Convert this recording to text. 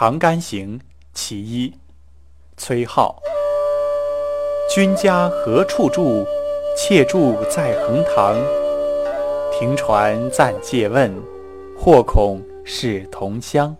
长干行其一。崔颢。君家何处住妾住在横塘。停船暂借问或恐是同乡。